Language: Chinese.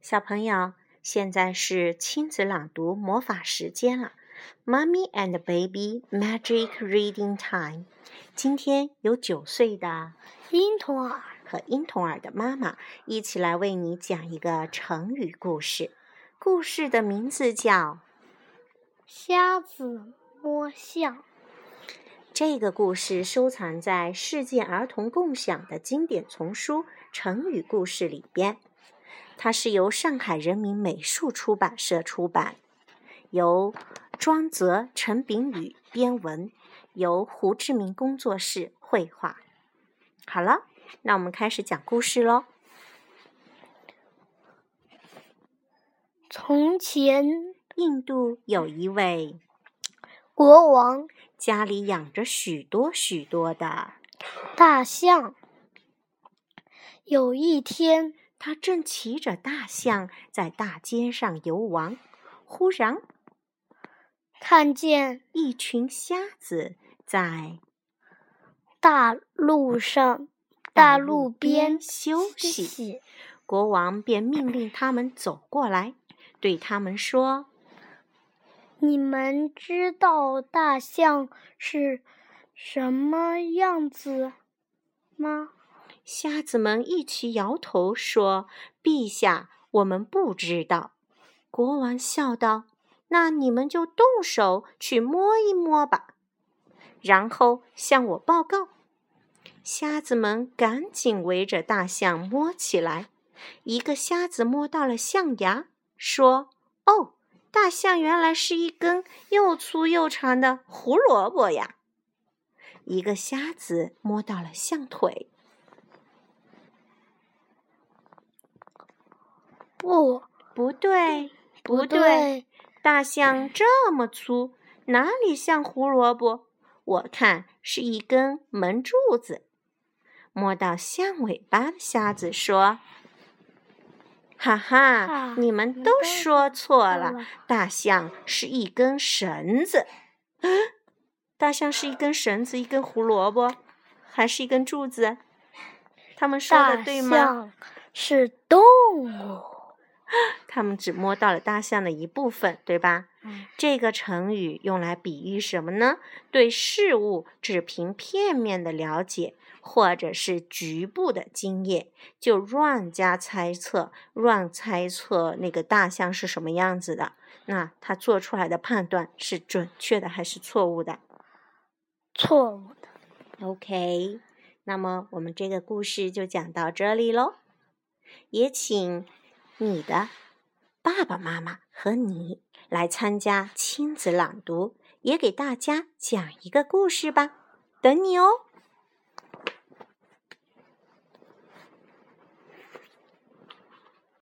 小朋友，现在是亲子朗读魔法时间了，Mommy and Baby Magic Reading Time。今天有九岁的婴童儿和婴童儿的妈妈一起来为你讲一个成语故事。故事的名字叫《瞎子摸象》。这个故事收藏在世界儿童共享的经典丛书《成语故事》里边。它是由上海人民美术出版社出版，由庄泽、陈炳宇编文，由胡志明工作室绘画。好了，那我们开始讲故事喽。从前，印度有一位国王家里养着许多许多的大象。有一天，他正骑着大象在大街上游玩，忽然看见一群瞎子在大路上、大路边休息。国王便命令他们走过来，对他们说你们知道大象是什么样子吗？：“瞎子们一起摇头说，陛下，我们不知道。”国王笑道：“那你们就动手去摸一摸吧，然后向我报告。”瞎子们赶紧围着大象摸起来。一个瞎子摸到了象牙，说：“哦，大象原来是一根又粗又长的胡萝卜呀！”一个瞎子摸到了象腿，不，不对，不对，大象这么粗，哪里像胡萝卜？我看是一根门柱子。摸到象尾巴的瞎子说：“哈哈，啊你们都说错了，了大象是一根绳子。大象是一根绳子，一根胡萝卜，还是一根柱子？他们说的对吗？象是动物。他们只摸到了大象的一部分，对吧？嗯这个成语用来比喻什么呢？对事物只凭片面的了解，或者是局部的经验，就乱加猜测，乱猜测那个大象是什么样子的。那他做出来的判断是准确的还是错误的错误的。？OK，那么我们这个故事就讲到这里喽。也请你的爸爸妈妈和你来参加亲子朗读，也给大家讲一个故事吧，等你哦。